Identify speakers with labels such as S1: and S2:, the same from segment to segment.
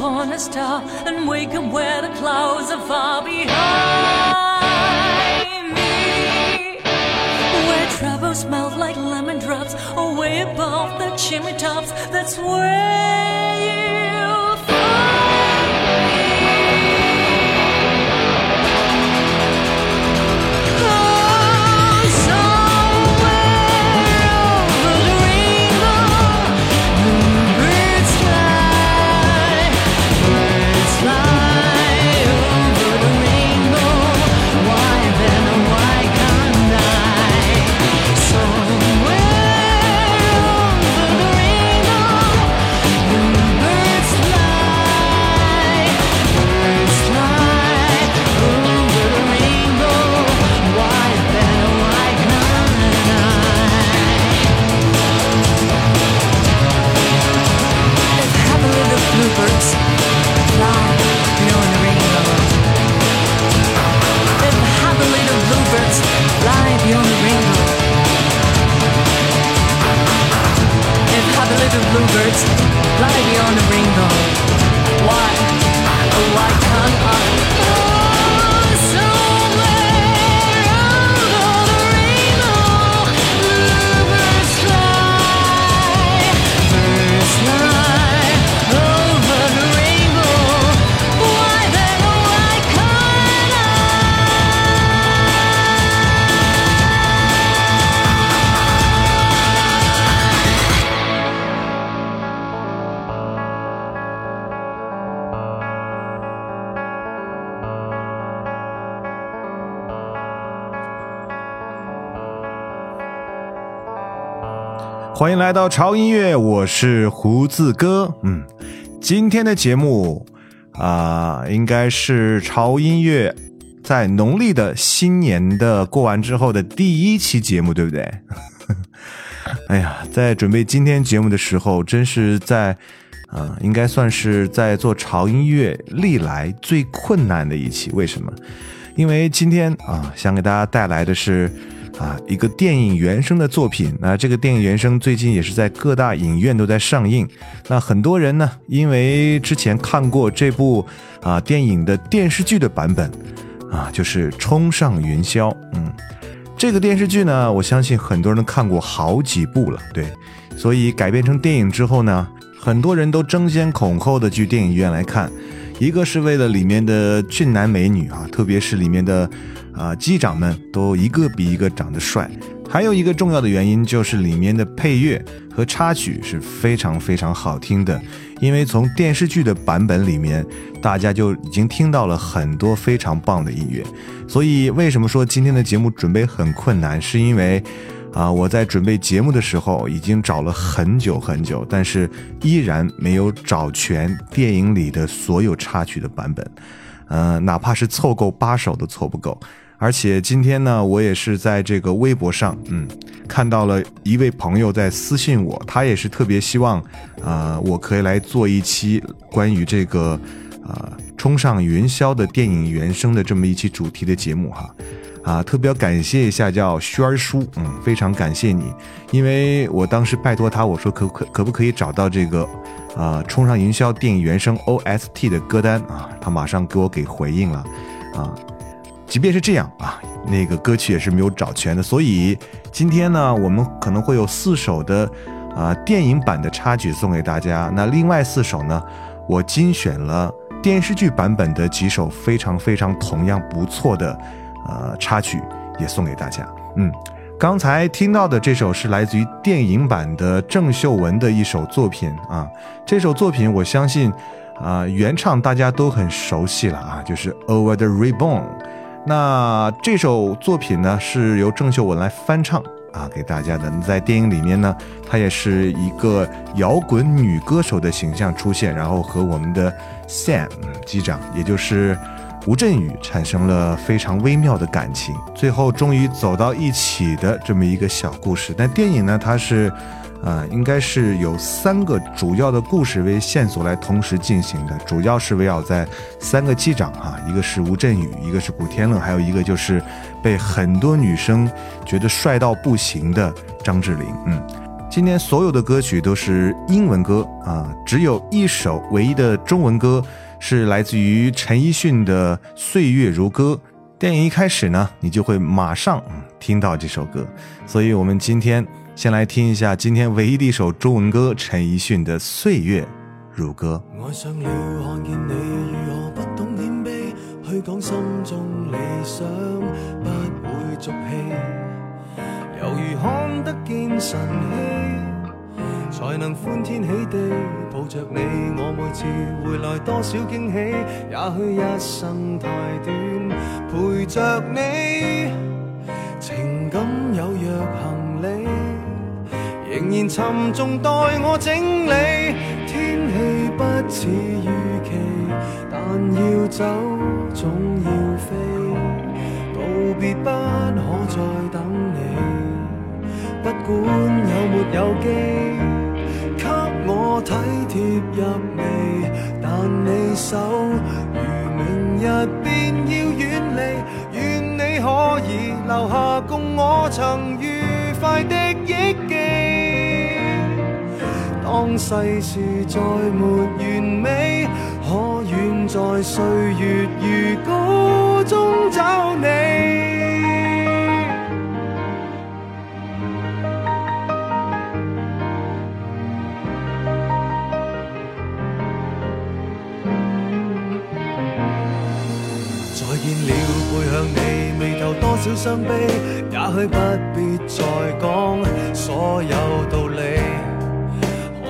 S1: upon a star and wake up where the clouds are far behind me. Where travel smells like lemon drops away above the chimney tops. That's where. Bluebirds fly beyond the rainbow. Why?
S2: 欢迎来到潮音乐，我是胡子哥。嗯，今天的节目啊，应该是潮音乐在农历的新年的过完之后的第一期节目，对不对？哎呀，在准备今天节目的时候，真是在啊，应该算是在做潮音乐历来最困难的一期。为什么？因为今天啊，想给大家带来的是。啊，一个电影原声的作品。那这个电影原声最近也是在各大影院都在上映。那很多人呢，因为之前看过这部啊电影的电视剧的版本，啊，就是《冲上云霄》。嗯，这个电视剧呢，我相信很多人都看过好几部了。对，所以改编成电影之后呢，很多人都争先恐后的去电影院来看。一个是为了里面的俊男美女啊，特别是里面的。啊，机长们都一个比一个长得帅，还有一个重要的原因就是里面的配乐和插曲是非常非常好听的。因为从电视剧的版本里面，大家就已经听到了很多非常棒的音乐。所以为什么说今天的节目准备很困难？是因为啊，我在准备节目的时候已经找了很久很久，但是依然没有找全电影里的所有插曲的版本。呃，哪怕是凑够八首都凑不够。而且今天呢，我也是在这个微博上，嗯，看到了一位朋友在私信我，他也是特别希望，啊，我可以来做一期关于这个，啊，冲上云霄的电影原声的这么一期主题的节目哈，啊，特别要感谢一下叫轩儿叔，嗯，非常感谢你，因为我当时拜托他，我说可可可不可以找到这个，啊，冲上云霄电影原声 OST 的歌单啊，他马上给我给回应了，啊。即便是这样啊，那个歌曲也是没有找全的，所以今天呢，我们可能会有四首的啊电影版的插曲送给大家。那另外四首呢，我精选了电视剧版本的几首非常非常同样不错的呃插曲，也送给大家。嗯，刚才听到的这首是来自于电影版的郑秀文的一首作品啊，这首作品我相信啊原唱大家都很熟悉了啊，就是《Over the Reborn》。那这首作品呢，是由郑秀文来翻唱啊，给大家的。在电影里面呢，她也是一个摇滚女歌手的形象出现，然后和我们的 Sam 机长，也就是吴镇宇，产生了非常微妙的感情，最后终于走到一起的这么一个小故事。但电影呢，它是。啊，应该是有三个主要的故事为线索来同时进行的，主要是围绕在三个机长哈，一个是吴镇宇，一个是古天乐，还有一个就是被很多女生觉得帅到不行的张智霖。嗯，今天所有的歌曲都是英文歌啊，只有一首唯一的中文歌是来自于陈奕迅的《岁月如歌》。电影一开始呢，你就会马上听到这首歌，所以我们今天。先来听一下今天唯一的一首中文歌，陈奕迅的《岁月如歌》。
S3: 爱上了看见你如何不懂谦卑，去讲心中理想不会俗气，犹如看得见晨曦，才能欢天喜地抱着你。我每次回来多少惊喜，也许一生太短，陪着你，情感有若行李。仍然沉重待我整理，天气不似预期，但要走总要飞，道别不可再等你，不管有没有机，给我体贴入微，但你手如明日便要远离，愿你可以留下共我曾愉快的当世事再没完美，可远在岁月如歌中找你？再见了，背向你，眉头多少伤悲，也许不必再讲所有道理。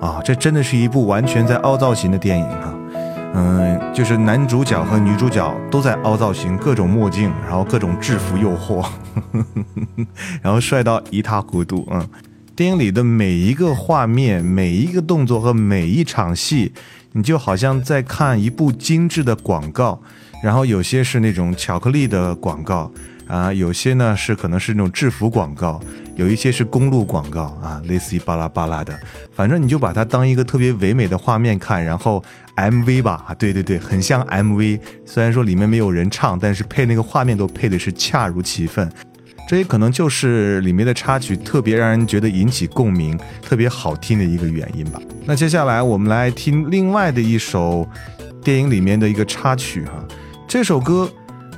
S2: 啊，这真的是一部完全在凹造型的电影哈。嗯，就是男主角和女主角都在凹造型，各种墨镜，然后各种制服诱惑，然后帅到一塌糊涂。嗯，电影里的每一个画面、每一个动作和每一场戏，你就好像在看一部精致的广告。然后有些是那种巧克力的广告啊，有些呢是可能是那种制服广告，有一些是公路广告啊，类似于巴拉巴拉的。反正你就把它当一个特别唯美的画面看，然后 MV 吧，啊，对对对，很像 MV。虽然说里面没有人唱，但是配那个画面都配的是恰如其分。这也可能就是里面的插曲特别让人觉得引起共鸣、特别好听的一个原因吧。那接下来我们来听另外的一首电影里面的一个插曲哈。这首歌，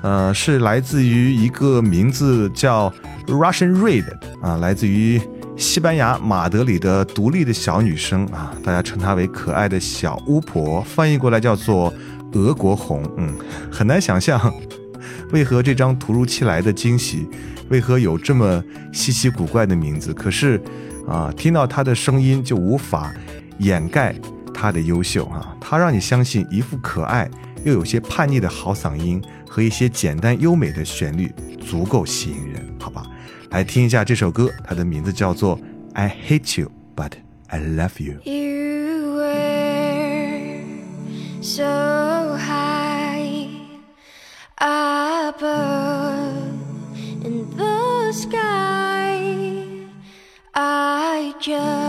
S2: 呃，是来自于一个名字叫 Russian Red 啊，来自于西班牙马德里的独立的小女生啊，大家称她为可爱的小巫婆，翻译过来叫做俄国红。嗯，很难想象，为何这张突如其来的惊喜，为何有这么稀奇古怪的名字？可是啊，听到她的声音就无法掩盖她的优秀啊，她让你相信一副可爱。又有些叛逆的好嗓音和一些简单优美的旋律，足够吸引人，好吧？来听一下这首歌，它的名字叫做《I Hate You But I Love You》。
S4: You were so high above in the sky. I just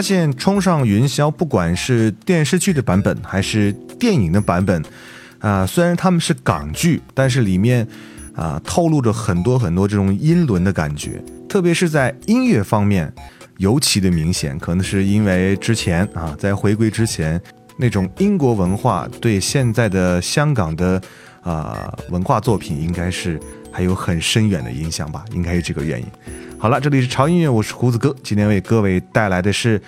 S2: 发现《冲上云霄》不管是电视剧的版本还是电影的版本，啊、虽然他们是港剧，但是里面啊、透露着很多很多这种英伦的感觉，特别是在音乐方面尤其的明显，可能是因为之前啊，在回归之前那种英国文化对现在的香港的啊、文化作品应该是还有很深远的影响吧，应该是这个原因。好了，这里是潮音乐，我是胡子哥，今天为各位带来的是《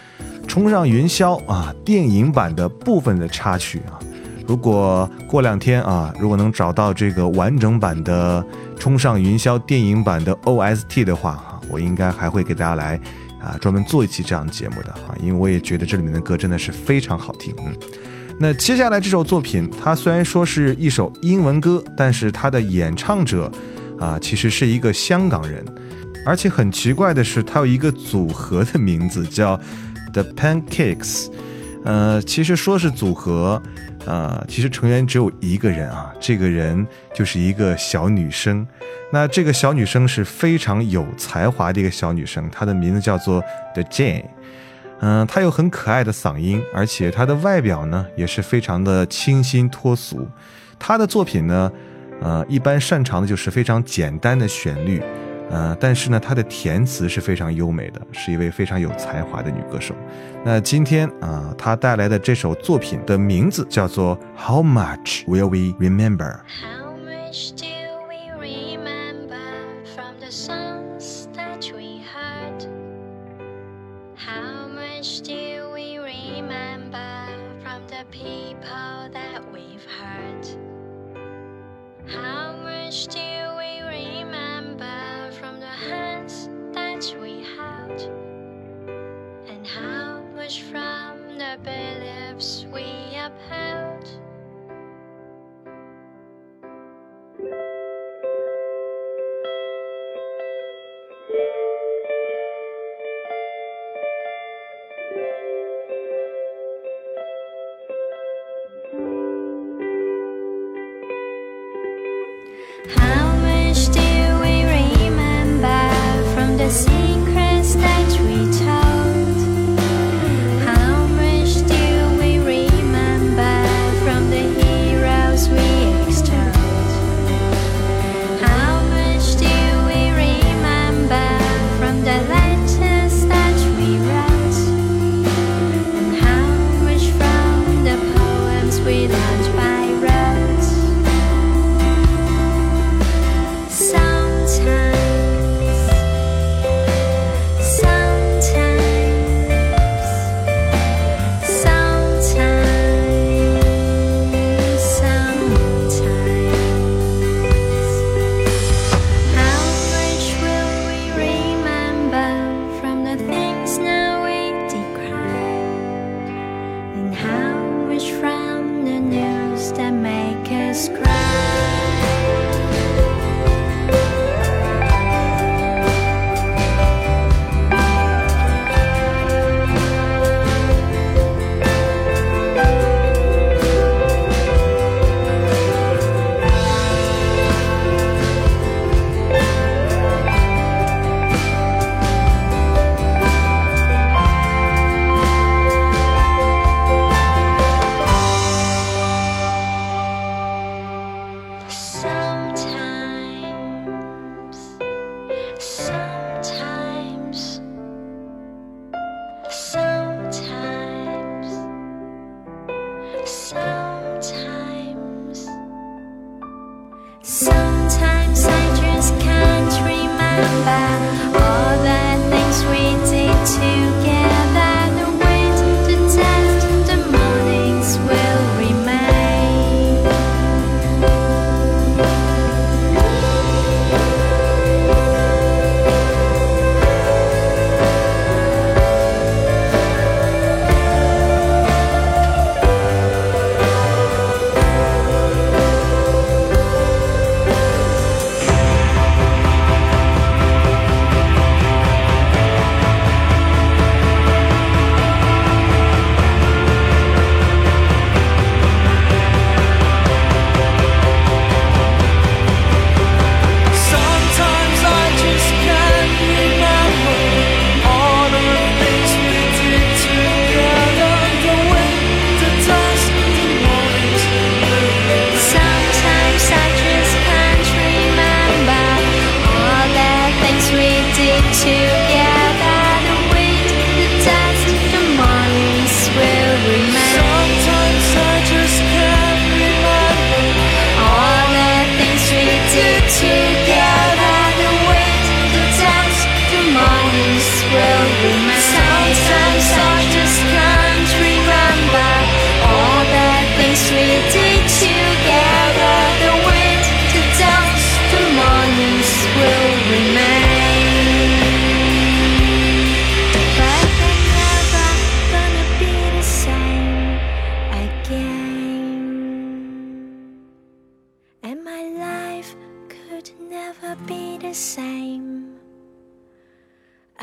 S2: 冲上云霄》啊电影版的部分的插曲啊。如
S5: 果过两天啊，如果能找到这个完整版的《冲上云霄》电影版的 OST 的话啊，我应该还会给大家来啊专门做一期这样的节目的啊，因为我也觉得这里面的歌真的是非常好听。嗯，那接下来这首作品，它虽然说是一首英文歌，但是它的演唱者啊其实是一个香港人，而且很奇怪的是，它有一个组合的名字叫 The Pancakes。呃，其实说是组合，呃，其实成员只有一个人啊，这个人就是一个小女生。那这个小女生是非常有才华的一个小女生，她的名字叫做 The Jane。嗯、她有很可爱的嗓音，而且她的外表呢也是非常的清新脱俗。她的作品呢，呃，一般擅长的就是非常简单的旋律。呃，但是呢，她的填词是非常优美的，是一位非常有才华的女歌手。那今天啊、她带来的这首作品的名字叫做《How Much Will We Remember》。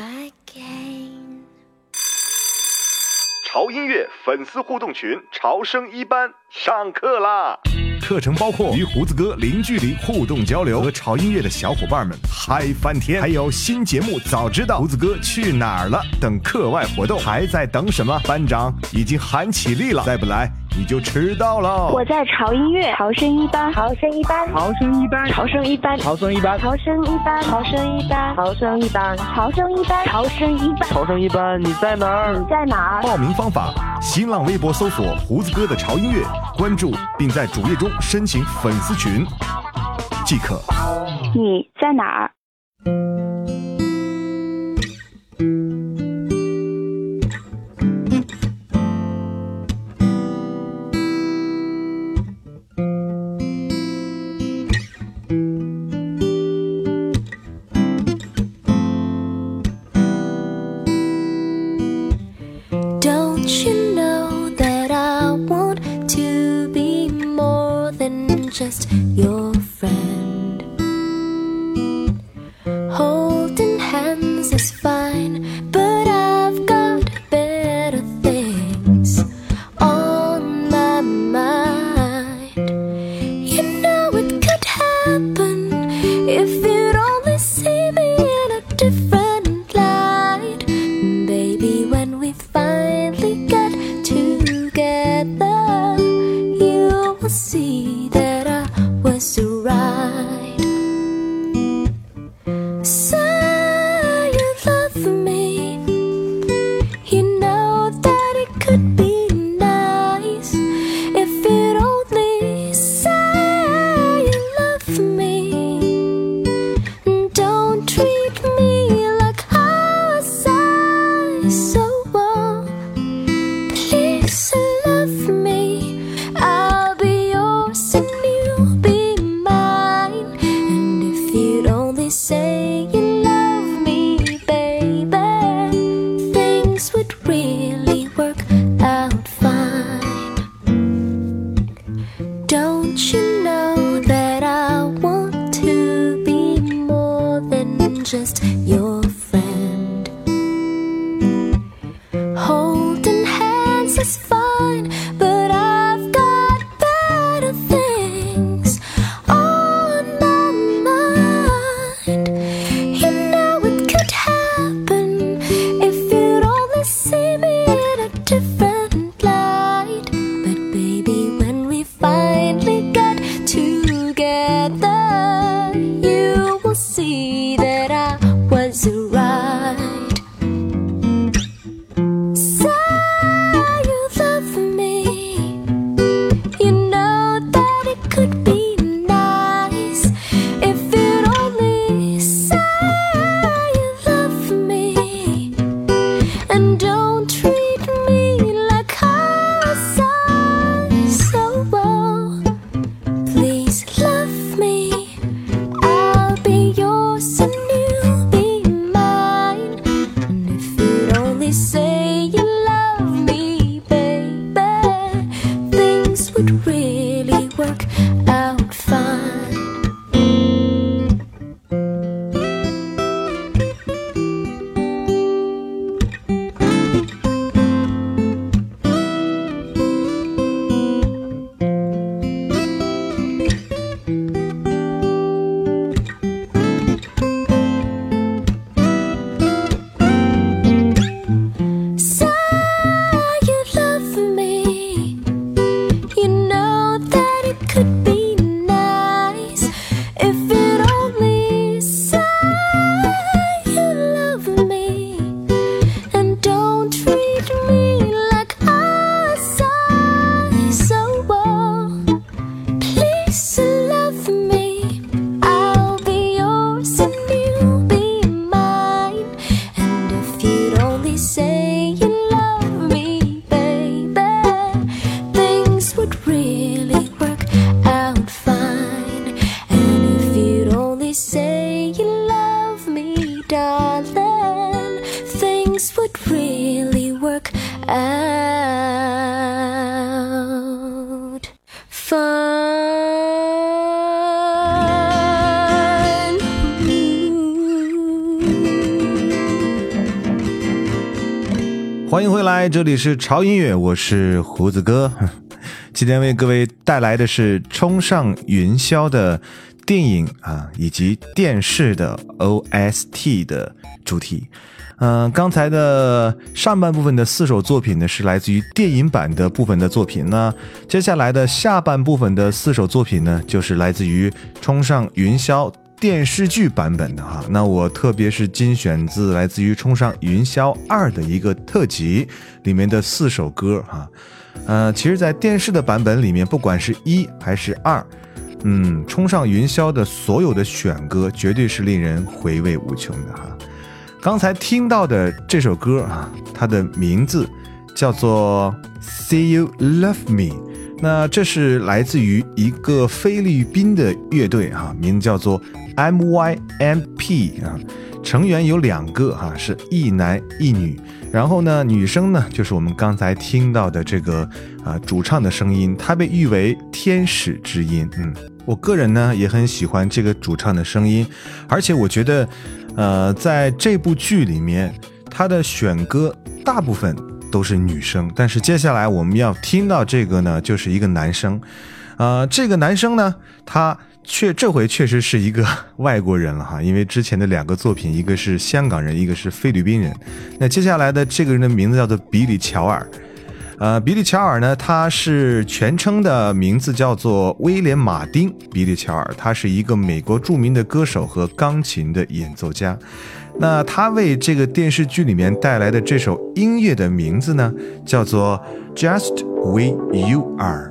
S6: Again.
S2: 潮音乐粉丝互动群潮声一班上课啦！课程包括与胡子哥零距离互动交流，和潮音乐的小伙伴们嗨翻天，还有新节目早知道胡子哥去哪儿了等课外活动，还在等什么？班长已经喊起立了，再不来你就迟到了。
S7: 我在潮音乐潮声一班，潮声一班，
S8: 潮声一班，
S7: 潮声一班，
S8: 潮声一班，
S7: 潮声一班，潮声一班，
S8: 潮声一班，
S7: 潮声一班，潮声一班，
S8: 潮声一班，你在哪儿？
S7: 你在哪儿？
S2: 报名方法：新浪微博搜索“胡子哥的潮音乐”，关注并在主页中申请粉丝群。即可。
S7: 你在哪儿？
S6: If
S2: 这里是潮音乐，我是胡子哥。今天为各位带来的是《冲上云霄》的电影啊，以及电视的 OST 的主题。嗯、刚才的上半部分的四首作品呢，是来自于电影版的部分的作品。那接下来的下半部分的四首作品呢，就是来自于《冲上云霄》电视剧版本的哈。那我特别是精选自来自于《冲上云霄二》的一个特辑里面的四首歌哈。呃，其实，在电视的版本里面，不管是一还是二，嗯，冲上云霄的所有的选歌绝对是令人回味无穷的哈。刚才听到的这首歌啊，它的名字叫做《See You Love Me》，那这是来自于一个菲律宾的乐队啊，名字叫做 MYMP 啊，成员有两个哈、是一男一女。然后呢，女生呢就是我们刚才听到的这个啊、主唱的声音，她被誉为天使之音。嗯，我个人呢也很喜欢这个主唱的声音，而且我觉得，呃，在这部剧里面，她的选歌大部分都是女生，但是接下来我们要听到这个呢，就是一个男生。呃，这个男生呢，他确这回确实是一个 外国人了哈，因为之前的两个作品，一个是香港人，一个是菲律宾人。那接下来的这个人的名字叫做比里乔尔。呃，比利乔尔呢，他是全称的名字叫做威廉马丁·比利乔尔，他是一个美国著名的歌手和钢琴的演奏家。那他为这个电视剧里面带来的这首音乐的名字呢，叫做《Just We You Are》。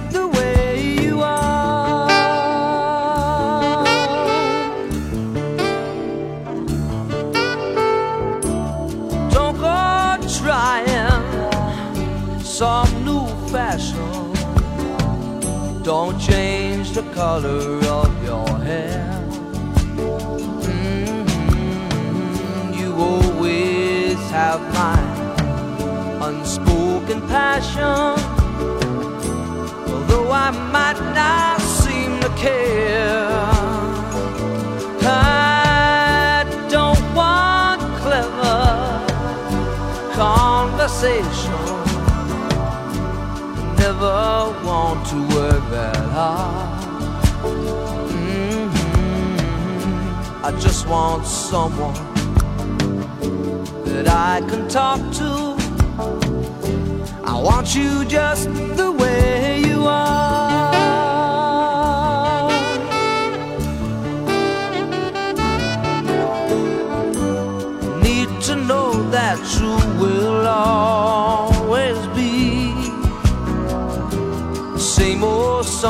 S9: Don't change the color of your hair. Mhm, You always have my unspoken passion. Although I might not seem to care. I don't want clever conversation. Never want to work that hard. Mhm. I just want someone that I can talk to. I want you just the way you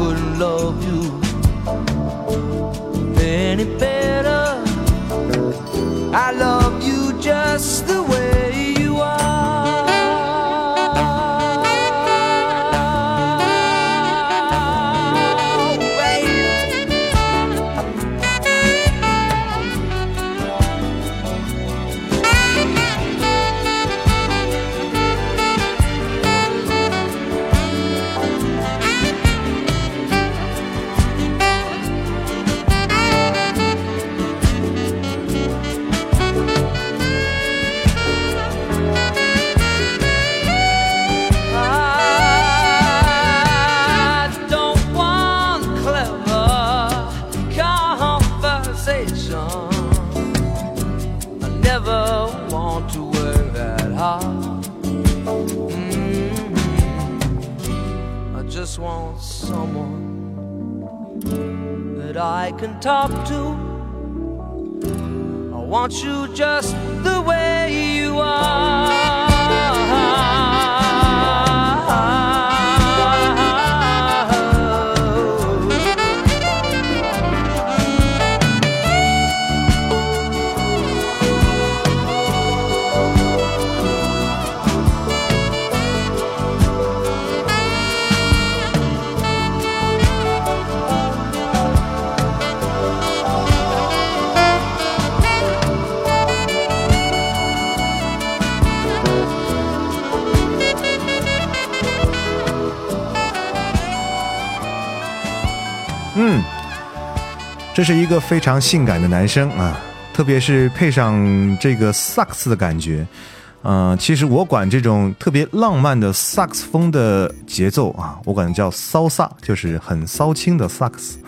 S9: Couldn't love you any better. I love you just the way I can talk to. I want you just the way you are.
S2: “这是一个非常性感的男生啊，特别是配上这个萨克斯的感觉。呃，其实我管这种特别浪漫的萨克斯风的节奏啊，我管叫骚萨，就是很骚轻的萨克斯。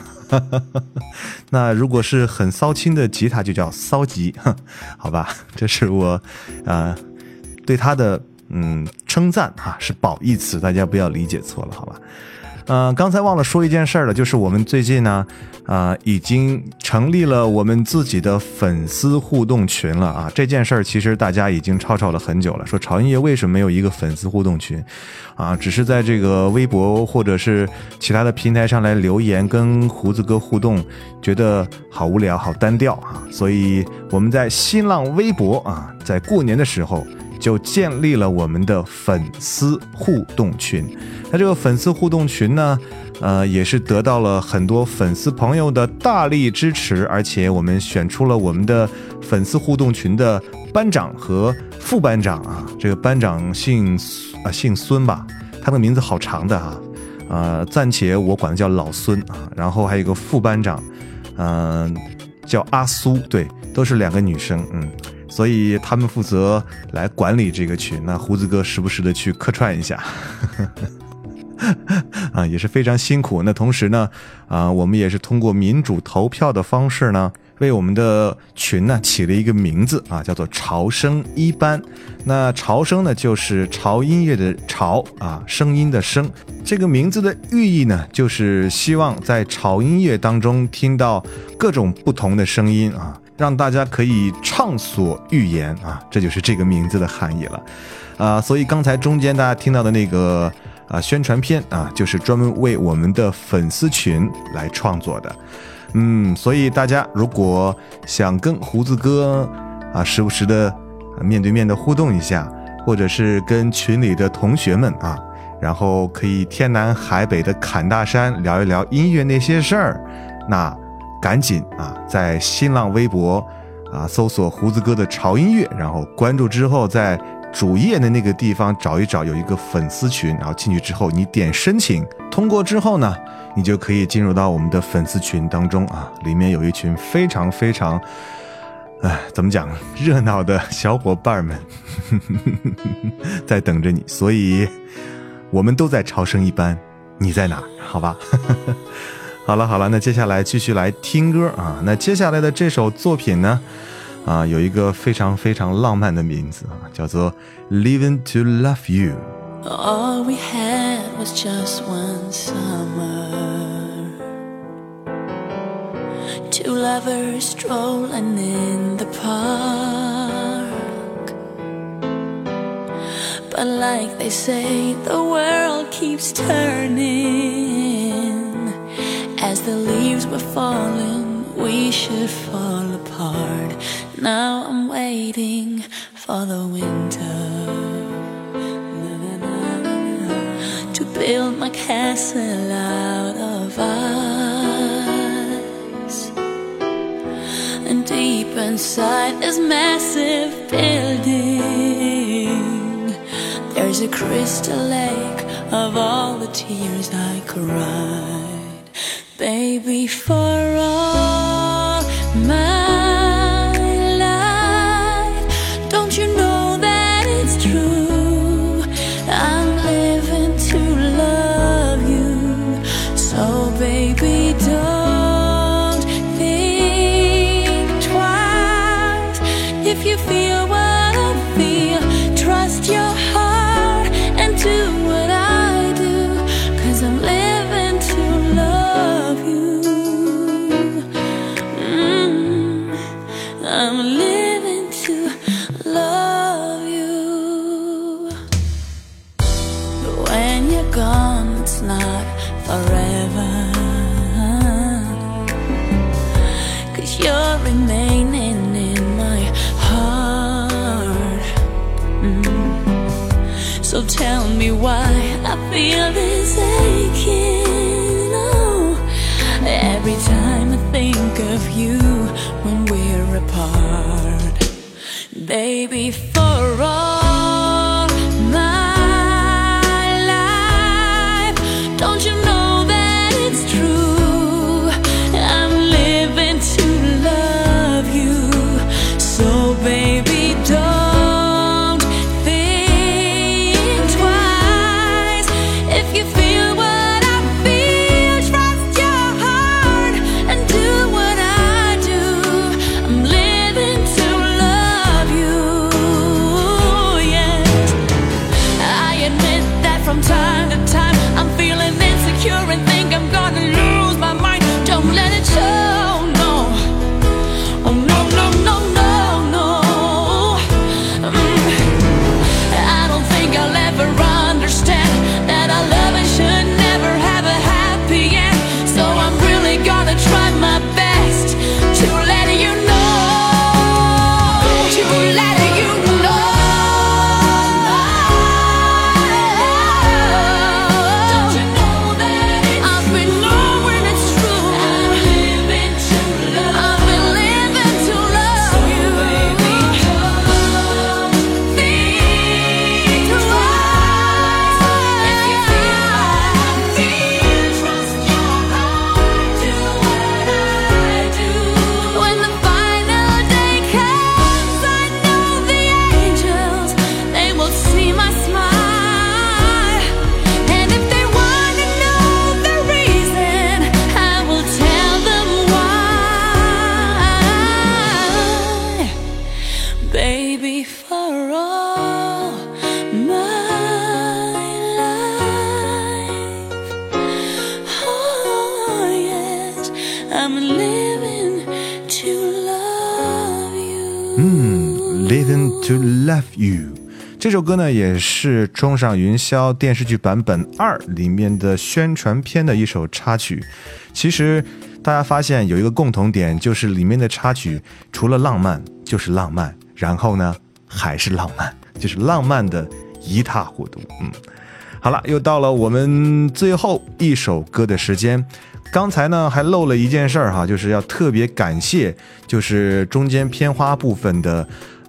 S2: 那如果是很骚轻的吉他，就叫骚吉，好吧？这是我、呃对他的嗯称赞哈、是褒义词，大家不要理解错了，好吧？呃，刚才忘了说一件事儿了，就是我们最近呢，啊、已经成立了我们自己的粉丝互动群了啊。这件事儿其实大家已经吵吵了很久了，说潮音乐为什么没有一个粉丝互动群啊？只是在这个微博或者是其他的平台上来留言跟胡子哥互动，觉得好无聊、好单调啊。所以我们在新浪微博啊，在过年的时候。就建立了我们的粉丝互动群。那这个粉丝互动群呢，呃，也是得到了很多粉丝朋友的大力支持，而且我们选出了我们的粉丝互动群的班长和副班长啊。这个班长姓啊姓孙吧，他的名字好长的啊，呃，暂且我管他叫老孙啊。然后还有一个副班长，嗯、叫阿苏，对，都是两个女生，嗯。所以他们负责来管理这个群，那胡子哥时不时的去客串一下，啊，也是非常辛苦。那同时呢，啊，我们也是通过民主投票的方式呢，为我们的群呢起了一个名字啊，叫做“潮声一班”。那潮声呢，就是潮音乐的潮啊，声音的声。这个名字的寓意呢，就是希望在潮音乐当中听到各种不同的声音啊。让大家可以畅所欲言啊，这就是这个名字的含义了，啊，所以刚才中间大家听到的那个啊宣传片啊，就是专门为我们的粉丝群来创作的，嗯，所以大家如果想跟胡子哥啊时不时的啊面对面的互动一下，或者是跟群里的同学们啊，然后可以天南海北的侃大山聊一聊音乐那些事儿，那。赶紧啊，在新浪微博啊搜索胡子哥的潮音乐，然后关注之后，在主页的那个地方找一找，有一个粉丝群，然后进去之后你点申请，通过之后呢，你就可以进入到我们的粉丝群当中啊，里面有一群非常非常，哎，怎么讲，热闹的小伙伴们 在等着你，所以我们都在朝圣一班，你在哪？好吧。好了好了，那接下来继续来听歌啊。那接下来的这首作品呢，啊，有一个非常非常浪漫的名字啊，叫做《Living to Love You》。
S1: All we had was just one summer. Two lovers strolling in the park. But like they say, the world keeps turning. As the leaves were falling, we should fall apart. Now I'm waiting for the winter to build my castle out of ice. And deep inside this massive building, there's a crystal lake of all the tears I cried. Baby, for all So tell me why I feel this aching. Oh, every time I think of you when we're apart. Baby,
S2: 这首歌呢，也是《冲上云霄》电视剧版本二里面的宣传片的一首插曲。其实大家发现有一个共同点，就是里面的插曲除了浪漫就是浪漫，然后呢还是浪漫，就是浪漫的一塌糊涂。嗯，好了，又到了我们最后一首歌的时间。刚才呢还漏了一件事儿哈，就是要特别感谢，就是中间片花部分的。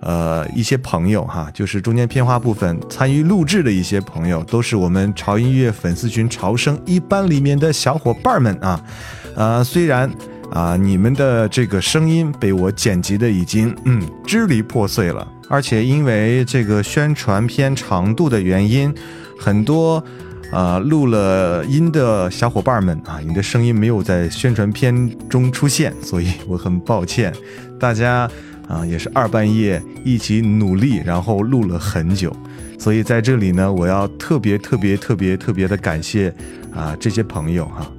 S2: 呃，一些朋友哈，就是中间片花部分参与录制的一些朋友，都是我们潮音乐粉丝群潮声一班里面的小伙伴们啊。呃，虽然啊，你们的这个声音被我剪辑的已经嗯支离破碎了，而且因为这个宣传片长度的原因，很多呃录了音的小伙伴们啊，你的声音没有在宣传片中出现，所以我很抱歉，大家。啊，也是二半夜一起努力，然后录了很久，所以在这里呢，我要特别特别特别特别的感谢啊这些朋友哈，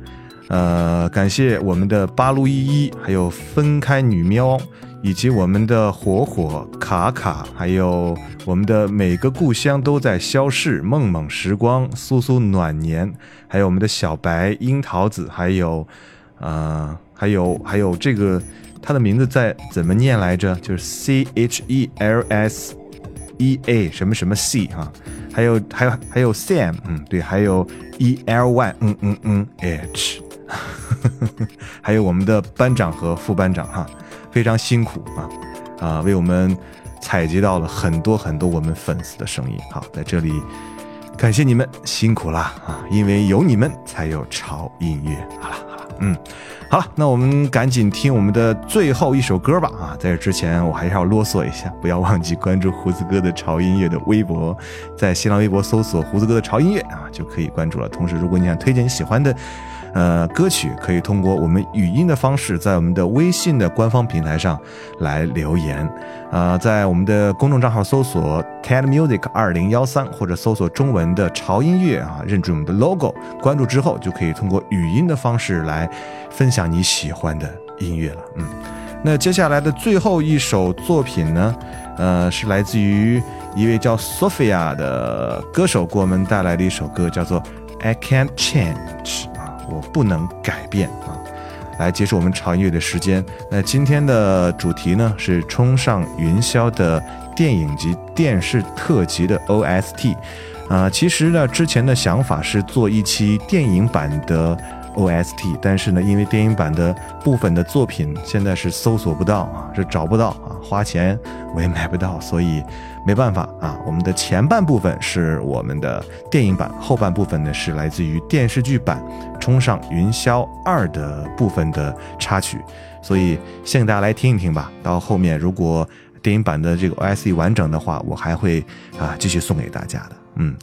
S2: 呃，感谢我们的八路依依，还有分开女喵，以及我们的火火卡卡，还有我们的每个故乡都在消逝，梦梦时光，苏苏暖年，还有我们的小白樱桃子，还有呃，还有还有这个。他的名字在怎么念来着？就是 C H E L S E A 什么什么 C 哈，还有还有还有 Sam，嗯对，还有 E L Y，嗯嗯嗯 H，还有我们的班长和副班长哈，非常辛苦啊啊，为我们采集到了很多很多我们粉丝的声音。好，在这里感谢你们辛苦啦啊，因为有你们才有潮音乐。好了好了，嗯。好了，那我们赶紧听我们的最后一首歌吧啊！在这之前，我还是要啰嗦一下，不要忘记关注胡子哥的潮音乐的微博，在新浪微博搜索“胡子哥的潮音乐”啊，就可以关注了。同时，如果你想推荐你喜欢的呃歌曲，可以通过我们语音的方式，在我们的微信的官方平台上来留言。呃，在我们的公众账号搜索 TED Music 二零幺三”或者搜索中文的潮音乐啊，认准我们的 logo，关注之后就可以通过语音的方式来分享你喜欢的音乐了。嗯，那接下来的最后一首作品呢，呃，是来自于一位叫 Sophia 的歌手给我们带来的一首歌，叫做《I Can't Change》，我不能改变啊。来结束我们潮音乐的时间。那今天的主题呢是冲上云霄的电影及电视特辑的 OST。啊、其实呢，之前的想法是做一期电影版的 OST，但是呢，因为电影版的部分的作品现在是搜索不到啊，是找不到啊，花钱我也买不到，所以没办法啊。我们的前半部分是我们的电影版，后半部分呢是来自于电视剧版《冲上云霄二》的部分的插曲，所以先给大家来听一听吧。到后面如果电影版的这个 OST 完整的话，我还会啊继续送给大家的。嗯，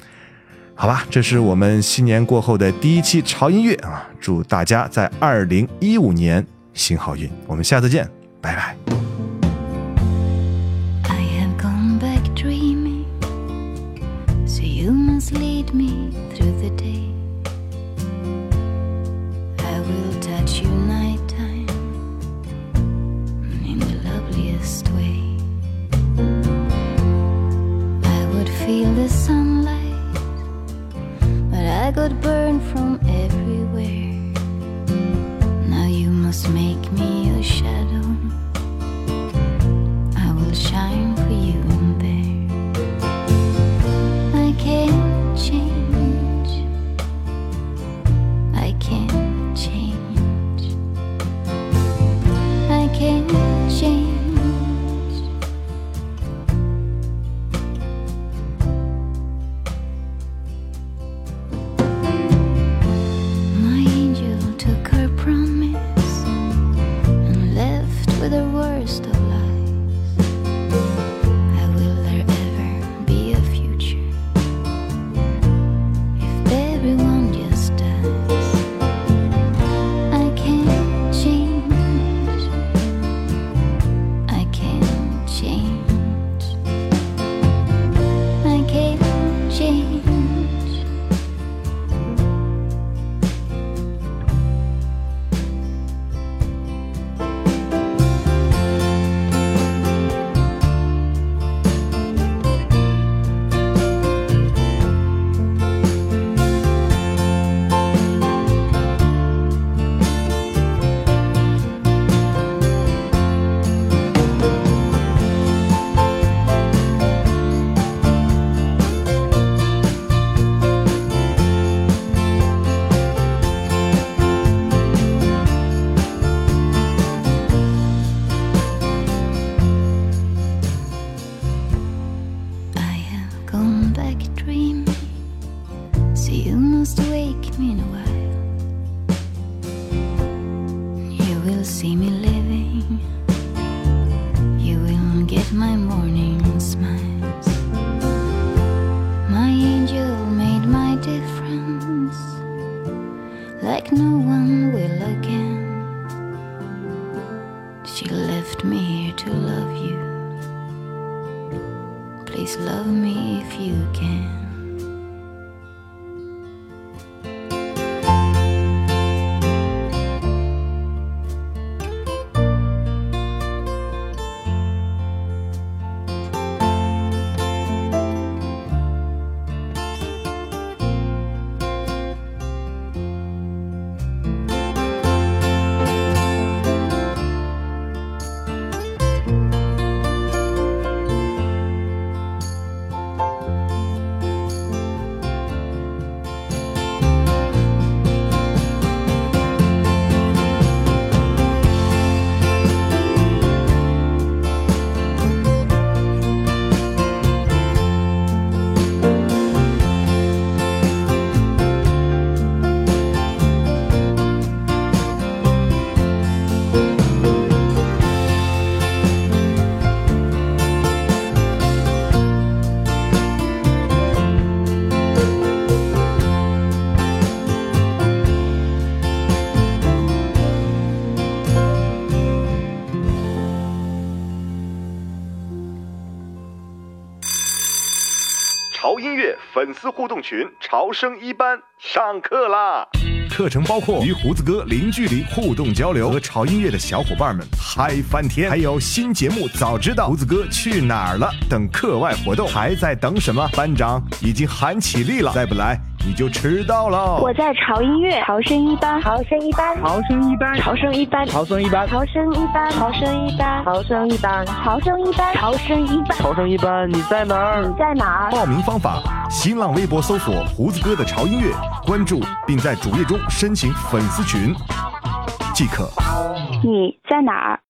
S2: 好吧，这是我们新年过后的第一期潮音乐啊！祝大家在二零一五年行好运，我们下次见，拜拜。丝互动群潮声一班上课啦！课程包括与胡子哥零距离互动交流，和潮音乐的小伙伴们嗨翻天，还有新节目早知道胡子哥去哪儿了等课外活动，还在等什么？班长已经喊起立了，再不来你就迟到了。
S7: 我在潮音乐潮声一班，潮声一班，
S8: 潮声一班，
S7: 潮声一班，
S8: 潮声一班，
S7: 潮声一班，潮声一班，
S8: 潮声一班，
S7: 潮声一班，潮声一班，
S8: 潮声一班，你在哪儿？
S7: 你在哪儿？
S2: 报名方法：新浪微博搜索“胡子哥的潮音乐”，关注并在主页中申请粉丝群。即可。
S7: 你在哪儿？